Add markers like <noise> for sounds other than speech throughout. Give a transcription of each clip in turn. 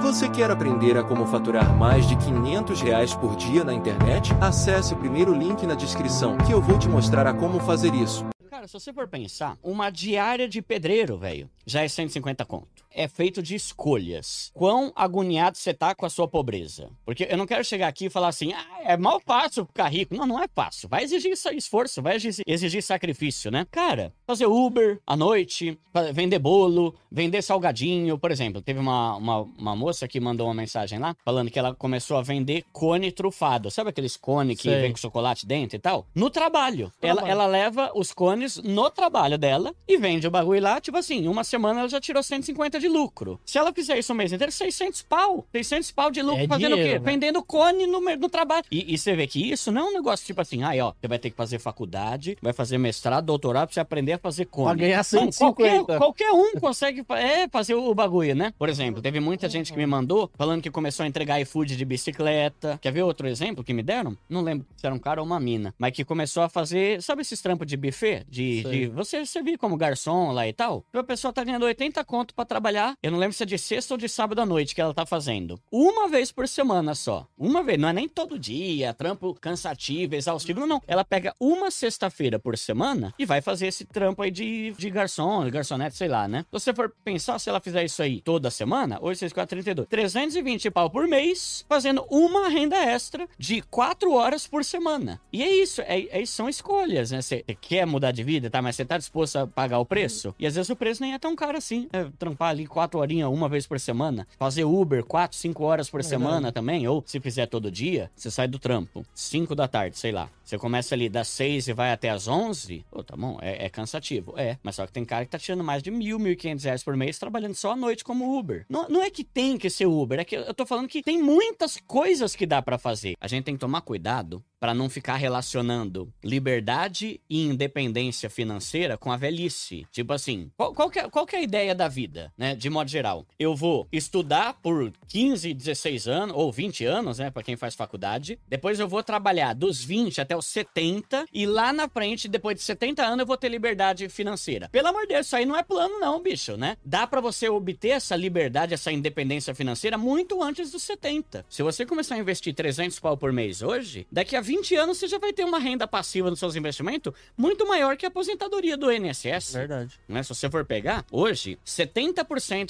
Você quer aprender a como faturar mais de 500 reais por dia na internet? Acesse o primeiro link na descrição que eu vou te mostrar a como fazer isso. Cara, se você for pensar, uma diária de pedreiro, velho, já é 150 conto. É feito de escolhas. Quão agoniado você tá com a sua pobreza? Porque eu não quero chegar aqui e falar assim, ah, é mal fácil ficar rico. Não, não é fácil. Vai exigir esforço, vai exigir sacrifício, né? Cara, fazer Uber à noite, vender bolo, vender salgadinho, por exemplo. Teve uma, uma, uma moça que mandou uma mensagem lá, falando que ela começou a vender cone trufado. Sabe aqueles cone que Sei. vem com chocolate dentro e tal? No trabalho. trabalho. Ela, ela leva os cones no trabalho dela e vende o bagulho lá, tipo assim, uma semana ela já tirou 150 de lucro. Se ela fizer isso o mês inteiro, 600 pau. 600 pau de lucro é fazendo dinheiro, o quê? Né? Vendendo cone no, no trabalho. E, e, você vê que isso não é um negócio tipo assim, ai, ó, você vai ter que fazer faculdade, vai fazer mestrado, doutorado pra você aprender a fazer cone. Pra ganhar 150. qualquer, qualquer um consegue é, fazer o bagulho, né? Por exemplo, teve muita gente que me mandou falando que começou a entregar iFood de bicicleta. Quer ver outro exemplo que me deram? Não lembro se era um cara ou uma mina. Mas que começou a fazer, sabe esses trampos de buffet? De, de você servir como garçom lá e tal? Então a pessoa tá ganhando 80 conto para trabalhar. Eu não lembro se é de sexta ou de sábado à noite que ela tá fazendo. Uma vez por semana só. Uma vez, não é nem todo dia, trampo cansativo, exaustivo. Não. Ela pega uma sexta-feira por semana e vai fazer esse trampo aí de, de garçom, garçonete, sei lá, né? Se você for pensar, se ela fizer isso aí toda semana, 8, 6, 4, 32, 320 pau por mês, fazendo uma renda extra de 4 horas por semana. E é isso, é, é são escolhas, né? Você quer mudar de vida, tá? Mas você tá disposto a pagar o preço? E às vezes o preço nem é tão caro assim. É, trampar ali 4 horinhas uma vez por semana, fazer Uber 4, 5 horas por é semana também, ou se fizer todo dia, você sai do trampo, 5 da tarde, sei lá. Você começa ali das 6 e vai até as 11, pô, tá bom, é, é cansativo. É, mas só que tem cara que tá tirando mais de mil, mil 1.500 reais por mês trabalhando só à noite como Uber. Não, não é que tem que ser Uber, é que eu tô falando que tem muitas coisas que dá para fazer. A gente tem que tomar cuidado para não ficar relacionando liberdade e independência financeira com a velhice. Tipo assim, qual, qual, que, é, qual que é a ideia da vida, né? De modo geral. Eu vou estudar por 15, 16 anos, ou 20 anos, né? Pra quem faz faculdade. Depois eu vou trabalhar dos 20 até os 70. E lá na frente, depois de 70 anos, eu vou ter liberdade financeira. Pelo amor de Deus, isso aí não é plano, não, bicho, né? Dá para você obter essa liberdade, essa independência financeira muito antes dos 70. Se você começar a investir 300 pau por mês hoje, daqui a 20 20 anos você já vai ter uma renda passiva nos seus investimentos muito maior que a aposentadoria do INSS. Verdade. Né? Se você for pegar, hoje, 70%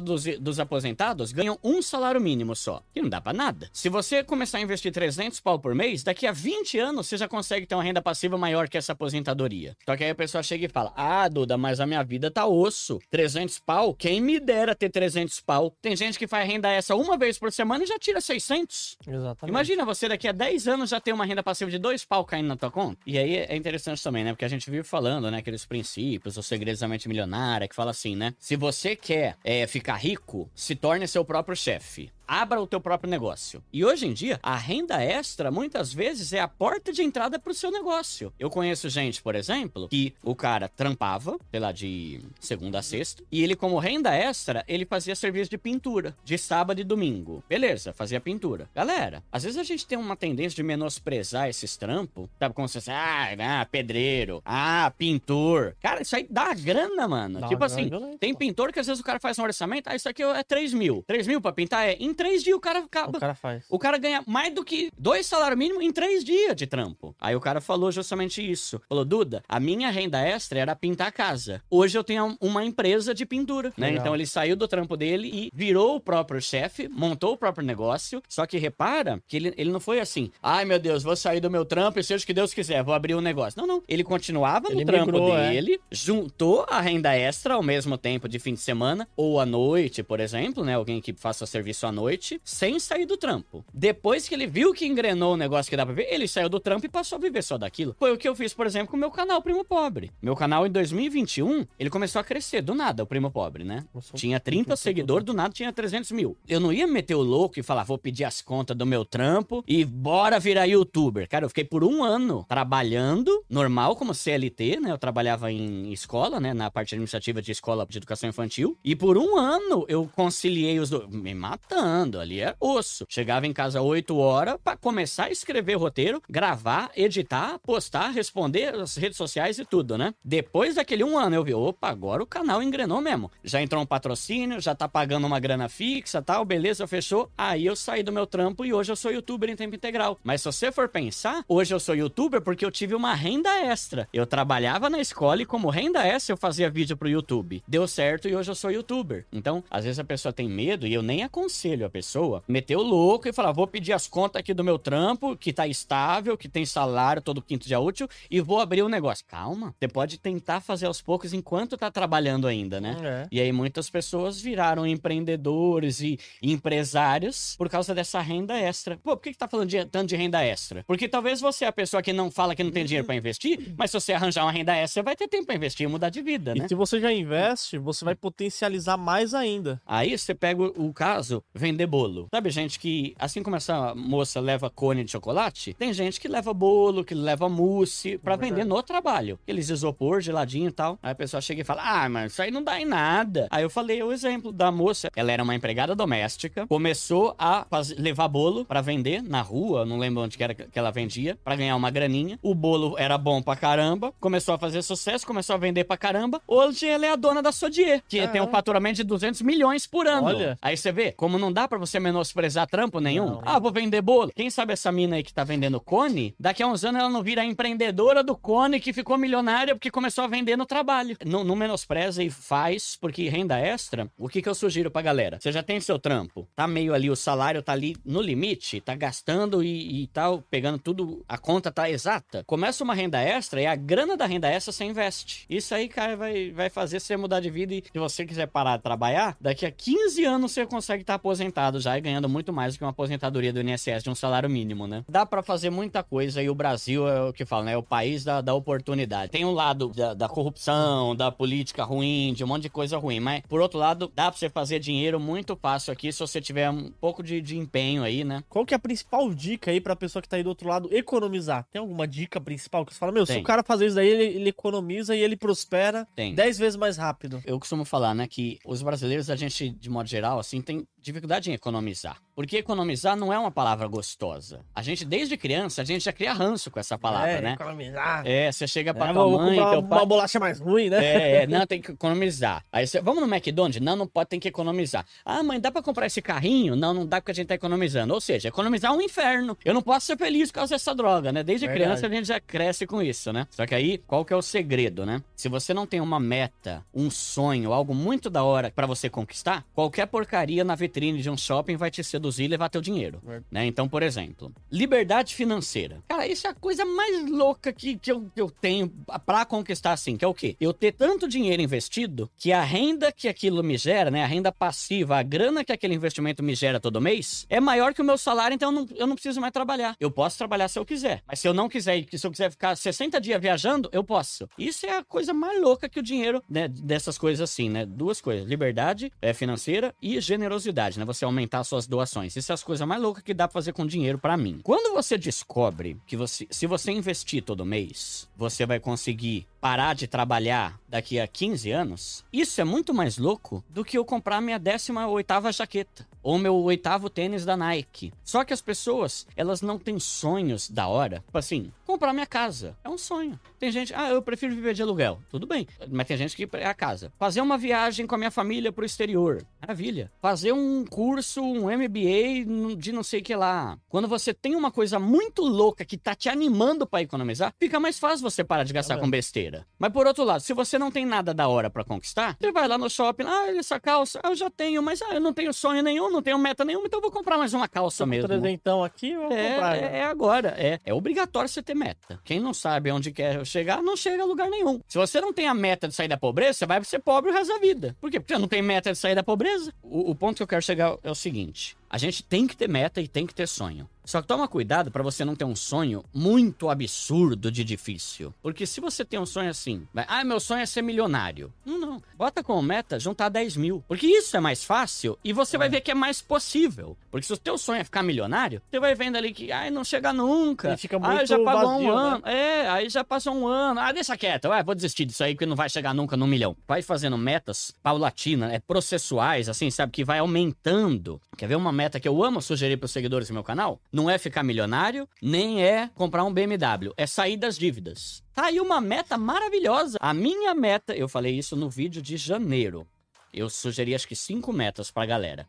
dos, dos aposentados ganham um salário mínimo só, que não dá para nada. Se você começar a investir 300 pau por mês, daqui a 20 anos você já consegue ter uma renda passiva maior que essa aposentadoria. Só que aí a pessoa chega e fala: Ah, Duda, mas a minha vida tá osso. 300 pau? Quem me dera ter 300 pau? Tem gente que faz renda essa uma vez por semana e já tira 600. Exatamente. Imagina você daqui a 10 anos já ter uma renda passiva de dois pau caindo na tua conta. E aí é interessante também, né? Porque a gente vive falando, né? Aqueles princípios, os segredos da mente milionária, que fala assim, né? Se você quer é, ficar rico, se torne seu próprio chefe abra o teu próprio negócio. E hoje em dia, a renda extra muitas vezes é a porta de entrada para o seu negócio. Eu conheço gente, por exemplo, que o cara trampava, sei lá, de segunda a sexta, e ele, como renda extra, ele fazia serviço de pintura, de sábado e domingo. Beleza, fazia pintura. Galera, às vezes a gente tem uma tendência de menosprezar esses trampos, sabe? Como você ah, ah, pedreiro, ah, pintor. Cara, isso aí dá grana, mano. Dá tipo assim, tem pintor que às vezes o cara faz um orçamento, ah, isso aqui é 3 mil. 3 mil pra pintar é três dias o cara acaba. O cara faz. O cara ganha mais do que dois salários mínimos em três dias de trampo. Aí o cara falou justamente isso. Falou, Duda, a minha renda extra era pintar a casa. Hoje eu tenho uma empresa de pintura, né? Então ele saiu do trampo dele e virou o próprio chefe, montou o próprio negócio. Só que repara que ele, ele não foi assim, ai meu Deus, vou sair do meu trampo e seja o que Deus quiser, vou abrir um negócio. Não, não. Ele continuava ele no trampo migrou, é. dele, é. juntou a renda extra ao mesmo tempo de fim de semana ou à noite, por exemplo, né? Alguém que faça serviço à noite noite sem sair do trampo. Depois que ele viu que engrenou o negócio que dá pra ver, ele saiu do trampo e passou a viver só daquilo. Foi o que eu fiz, por exemplo, com o meu canal Primo Pobre. Meu canal em 2021, ele começou a crescer do nada, o Primo Pobre, né? Tinha 30 seguidores, do nada tinha 300 mil. Eu não ia meter o louco e falar, vou pedir as contas do meu trampo e bora virar youtuber. Cara, eu fiquei por um ano trabalhando, normal, como CLT, né? Eu trabalhava em escola, né? Na parte administrativa de escola de educação infantil. E por um ano eu conciliei os dois. Me matando ali era osso. Chegava em casa 8 horas pra começar a escrever roteiro, gravar, editar, postar, responder as redes sociais e tudo, né? Depois daquele um ano eu vi, opa, agora o canal engrenou mesmo. Já entrou um patrocínio, já tá pagando uma grana fixa, tal, beleza, fechou. Aí eu saí do meu trampo e hoje eu sou youtuber em tempo integral. Mas se você for pensar, hoje eu sou youtuber porque eu tive uma renda extra. Eu trabalhava na escola e como renda extra eu fazia vídeo pro YouTube. Deu certo e hoje eu sou youtuber. Então, às vezes a pessoa tem medo e eu nem aconselho a pessoa meter o louco e falar, vou pedir as contas aqui do meu trampo, que tá estável, que tem salário todo quinto dia útil e vou abrir o um negócio. Calma, você pode tentar fazer aos poucos enquanto tá trabalhando ainda, né? É. E aí muitas pessoas viraram empreendedores e empresários por causa dessa renda extra. Pô, por que, que tá falando de, tanto de renda extra? Porque talvez você é a pessoa que não fala que não tem dinheiro para investir, mas se você arranjar uma renda extra, você vai ter tempo para investir e mudar de vida, né? E se você já investe, você vai potencializar mais ainda. Aí você pega o caso, vender bolo. Sabe, gente que, assim como essa moça leva cone de chocolate, tem gente que leva bolo, que leva mousse para é vender no trabalho. Aqueles isopor, geladinho e tal. Aí a pessoa chega e fala: Ah, mas isso aí não dá em nada. Aí eu falei o exemplo da moça. Ela era uma empregada doméstica, começou a fazer, levar bolo para vender na rua, não lembro onde que era que ela vendia, para ganhar uma graninha. O bolo era bom pra caramba, começou a fazer sucesso, começou a vender pra caramba. Hoje ela é a dona da Sodier, que tem um faturamento de 200 milhões por ano. Olha. Aí você vê, como não dá para você menosprezar trampo nenhum. Não, ah, vou vender bolo. Quem sabe essa mina aí que tá vendendo cone, daqui a uns anos ela não vira a empreendedora do cone que ficou milionária porque começou a vender no trabalho. Não, não menospreza e faz, porque renda extra, o que que eu sugiro pra galera? Você já tem seu trampo, tá meio ali, o salário tá ali no limite, tá gastando e, e tal, pegando tudo, a conta tá exata. Começa uma renda extra e a grana da renda extra você investe. Isso aí, cara, vai, vai fazer você mudar de vida e se você quiser parar de trabalhar, daqui a 15 anos você consegue estar tá aposentado já e ganhando muito mais do que uma aposentadoria do INSS de um salário mínimo, né? Dá para fazer muita coisa e o Brasil é o que fala, né? É o país da, da oportunidade. Tem um lado da, da corrupção, da política ruim, de um monte de coisa ruim, mas por outro lado, dá pra você fazer dinheiro muito fácil aqui se você tiver um pouco de, de empenho aí, né? Qual que é a principal dica aí pra pessoa que tá aí do outro lado economizar? Tem alguma dica principal que você fala, meu, Tem. se o cara fazer isso daí, ele, ele economiza e ele prospera Tem. 10 vezes mais rápido. Eu costumo falar, né, que os brasileiros, a gente, de modo geral, assim, tem dificuldade em economizar. Porque economizar não é uma palavra gostosa. A gente, desde criança, a gente já cria ranço com essa palavra, é, né? economizar. É, você chega pra é, tua mãe, teu pai... Uma bolacha mais ruim, né? É, é, não, <laughs> tem que economizar. Aí você, vamos no McDonald's? Não, não pode, tem que economizar. Ah, mãe, dá pra comprar esse carrinho? Não, não dá porque a gente tá economizando. Ou seja, economizar é um inferno. Eu não posso ser feliz por causa dessa droga, né? Desde Verdade. criança a gente já cresce com isso, né? Só que aí, qual que é o segredo, né? Se você não tem uma meta, um sonho, algo muito da hora para você conquistar, qualquer porcaria na vitrine de um shopping vai te seduzir e levar teu dinheiro. É. Né? Então, por exemplo, liberdade financeira. Cara, isso é a coisa mais louca que, que, eu, que eu tenho para conquistar, assim, que é o quê? Eu ter tanto dinheiro investido que a renda que aquilo me gera, né? A renda passiva, a grana que aquele investimento me gera todo mês, é maior que o meu salário, então eu não, eu não preciso mais trabalhar. Eu posso trabalhar se eu quiser. Mas se eu não quiser, se eu quiser ficar 60 dias viajando, eu posso. Isso é a coisa mais louca que o dinheiro, né? Dessas coisas assim, né? Duas coisas: liberdade é, financeira e generosidade, né? Você aumentar suas doações. Isso é as coisas mais loucas que dá pra fazer com dinheiro para mim. Quando você descobre que você, se você investir todo mês, você vai conseguir parar de trabalhar daqui a 15 anos, isso é muito mais louco do que eu comprar minha 18ª jaqueta ou meu oitavo tênis da Nike. Só que as pessoas, elas não têm sonhos da hora. Tipo assim, comprar minha casa é um sonho. Tem gente, ah, eu prefiro viver de aluguel. Tudo bem, mas tem gente que é a casa. Fazer uma viagem com a minha família pro exterior. Maravilha. Fazer um curso, um MBA de não sei o que lá. Quando você tem uma coisa muito louca que tá te animando para economizar, fica mais fácil você parar de gastar é com besteira. Mas por outro lado, se você não tem nada da hora para conquistar, você vai lá no shopping, ah, essa calça, eu já tenho, mas ah, eu não tenho sonho nenhum, não tenho meta nenhuma, então eu vou comprar mais uma calça mesmo. Trezentão aqui, vou é, comprar. É, é, agora, é, é obrigatório você ter meta. Quem não sabe onde quer chegar, não chega a lugar nenhum. Se você não tem a meta de sair da pobreza, você vai ser pobre o resto da vida. Por quê? Porque você não tem meta de sair da pobreza. O, o ponto que eu quero chegar é o seguinte: a gente tem que ter meta e tem que ter sonho. Só que toma cuidado para você não ter um sonho muito absurdo de difícil. Porque se você tem um sonho assim, vai, ah, meu sonho é ser milionário. Não, não. Bota como meta juntar 10 mil. Porque isso é mais fácil e você é. vai ver que é mais possível. Porque se o teu sonho é ficar milionário, você vai vendo ali que, ai, não chega nunca. E fica muito ah, já pagou vazio, um né? ano. É, aí já passou um ano. Ah, deixa quieto. Ué, vou desistir disso aí, porque não vai chegar nunca no milhão. Vai fazendo metas paulatinas, é processuais, assim, sabe? Que vai aumentando. Quer ver uma meta que eu amo sugerir pros seguidores do meu canal? Não é ficar milionário, nem é comprar um BMW. É sair das dívidas. Tá aí uma meta maravilhosa. A minha meta, eu falei isso no vídeo de janeiro. Eu sugeri acho que cinco metas pra galera.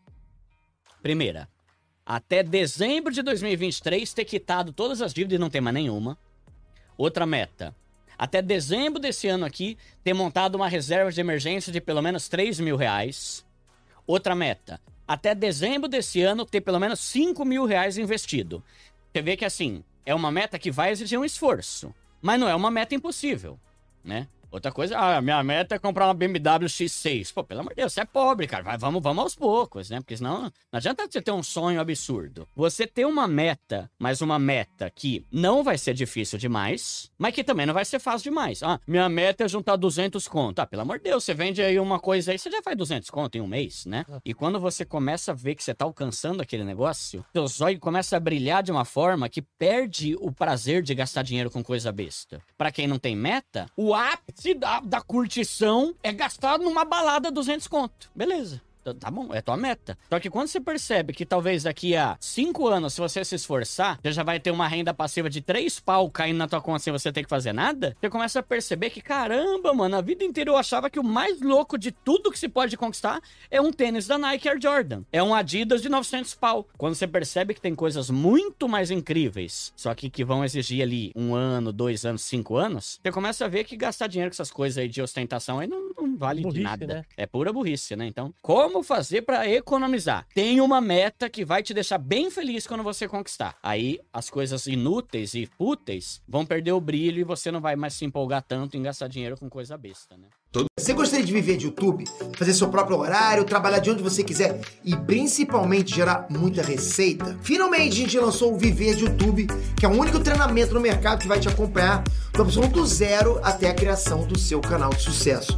Primeira, até dezembro de 2023 ter quitado todas as dívidas e não ter mais nenhuma. Outra meta, até dezembro desse ano aqui, ter montado uma reserva de emergência de pelo menos 3 mil reais. Outra meta, até dezembro desse ano, ter pelo menos 5 mil reais investido. Você vê que assim, é uma meta que vai exigir um esforço, mas não é uma meta impossível, né? Outra coisa, a minha meta é comprar uma BMW X6. Pô, pelo amor de Deus, você é pobre, cara. Vai, vamos, vamos aos poucos, né? Porque senão não adianta você ter um sonho absurdo. Você ter uma meta, mas uma meta que não vai ser difícil demais, mas que também não vai ser fácil demais. Ah, minha meta é juntar 200 conto. Ah, pelo amor de Deus, você vende aí uma coisa aí, você já faz 200 conto em um mês, né? E quando você começa a ver que você tá alcançando aquele negócio, seu zóio começa a brilhar de uma forma que perde o prazer de gastar dinheiro com coisa besta. Para quem não tem meta, o ápice ápice da, da curtição é gastar numa balada 200 conto. Beleza. Tá, tá bom, é tua meta. Só que quando você percebe que talvez daqui a cinco anos, se você se esforçar, você já vai ter uma renda passiva de três pau caindo na tua conta sem você ter que fazer nada, você começa a perceber que, caramba, mano, a vida inteira eu achava que o mais louco de tudo que se pode conquistar é um tênis da Nike Air Jordan. É um Adidas de 900 pau. Quando você percebe que tem coisas muito mais incríveis, só que que vão exigir ali um ano, dois anos, cinco anos, você começa a ver que gastar dinheiro com essas coisas aí de ostentação aí não, não vale burrice, de nada. Né? É pura burrice, né? Então, como como fazer para economizar? Tem uma meta que vai te deixar bem feliz quando você conquistar. Aí as coisas inúteis e fúteis vão perder o brilho e você não vai mais se empolgar tanto em gastar dinheiro com coisa besta, né? Você gostaria de viver de YouTube, fazer seu próprio horário, trabalhar de onde você quiser e principalmente gerar muita receita? Finalmente a gente lançou o Viver de YouTube, que é o único treinamento no mercado que vai te acompanhar do absoluto zero até a criação do seu canal de sucesso.